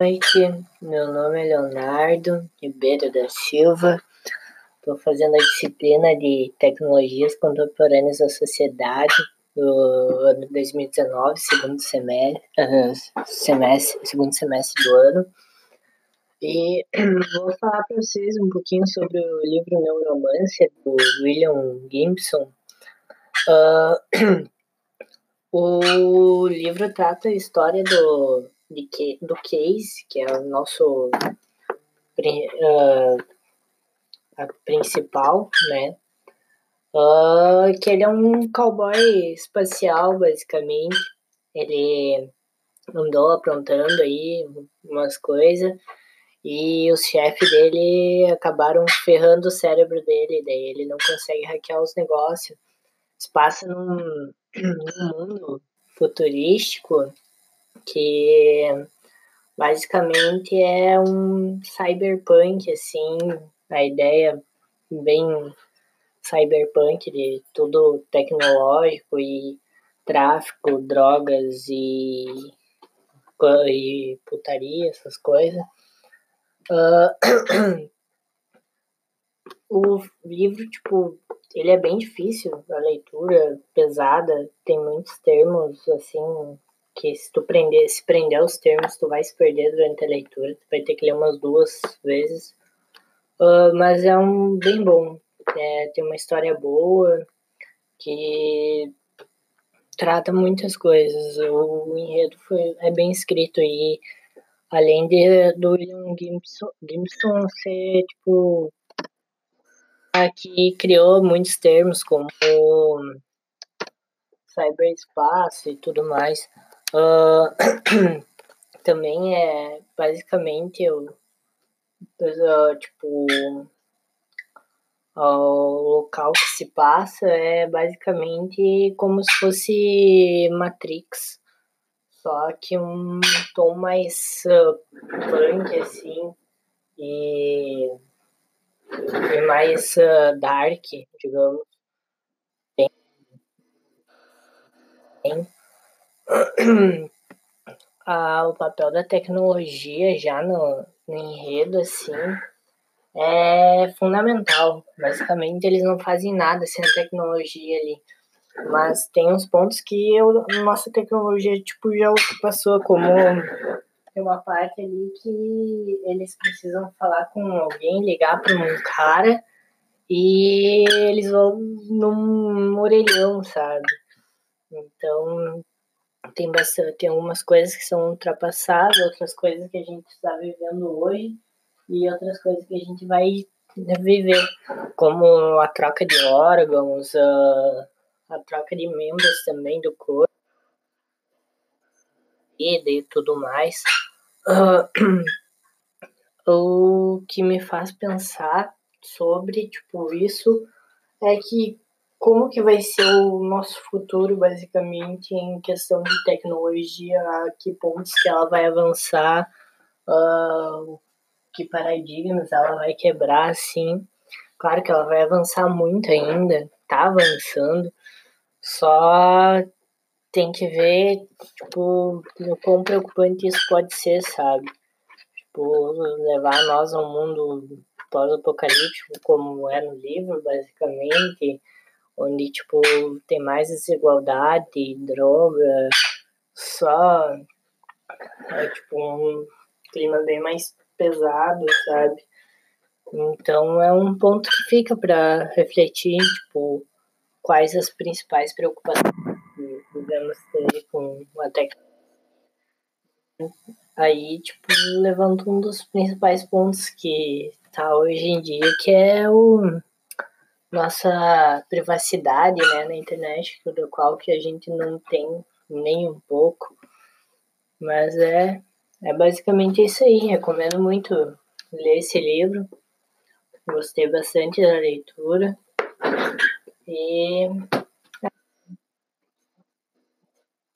noite, meu nome é Leonardo Ribeiro da Silva. Estou fazendo a disciplina de Tecnologias Contemporâneas da Sociedade do ano 2019, segundo semestre, semestre, segundo semestre do ano. E vou falar para vocês um pouquinho sobre o livro Neuromancer, do William Gibson. Uh, o livro trata a história do de, do Case, que é o nosso uh, principal, né? Uh, que ele é um cowboy espacial, basicamente. Ele andou aprontando aí umas coisas e os chefes dele acabaram ferrando o cérebro dele, daí ele não consegue hackear os negócios. Se passa num, num mundo futurístico que basicamente é um cyberpunk, assim, a ideia bem cyberpunk de tudo tecnológico e tráfico, drogas e, e putaria, essas coisas. Uh, o livro, tipo, ele é bem difícil, a leitura pesada, tem muitos termos, assim, que se tu prender, se prender aos termos, tu vai se perder durante a leitura, tu vai ter que ler umas duas vezes. Uh, mas é um bem bom. É, tem uma história boa que trata muitas coisas. O, enredo foi, é bem escrito e além de, do William Gibson, Gibson ser tipo aqui criou muitos termos como cyberespaço e tudo mais. Uh, também é basicamente eu, uh, tipo o local que se passa é basicamente como se fosse Matrix, só que um tom mais uh, punk assim e, e mais uh, dark, digamos. Tem, tem ah, o papel da tecnologia já no, no enredo, assim, é fundamental. Basicamente, eles não fazem nada sem a tecnologia ali. Mas tem uns pontos que eu, nossa tecnologia tipo, já passou, como tem uma parte ali que eles precisam falar com alguém, ligar para um cara e eles vão num orelhão, sabe? Então tem bastante, tem algumas coisas que são ultrapassadas, outras coisas que a gente está vivendo hoje e outras coisas que a gente vai viver, como a troca de órgãos, a, a troca de membros também do corpo e tudo mais. Uh, o que me faz pensar sobre tipo isso é que como que vai ser o nosso futuro, basicamente, em questão de tecnologia, a que pontos que ela vai avançar, uh, que paradigmas ela vai quebrar, assim. Claro que ela vai avançar muito ainda, tá avançando, só tem que ver, tipo, o quão preocupante isso pode ser, sabe? Tipo, levar nós a um mundo pós-apocalíptico, como é no livro, basicamente, onde, tipo, tem mais desigualdade, droga, só é, tipo, um clima bem mais pesado, sabe? Então é um ponto que fica para refletir, tipo, quais as principais preocupações que devemos ter com a tecnologia. Aí, tipo, levando um dos principais pontos que tá hoje em dia, que é o nossa privacidade né, na internet, do qual que a gente não tem nem um pouco. Mas é, é basicamente isso aí. Recomendo muito ler esse livro. Gostei bastante da leitura. E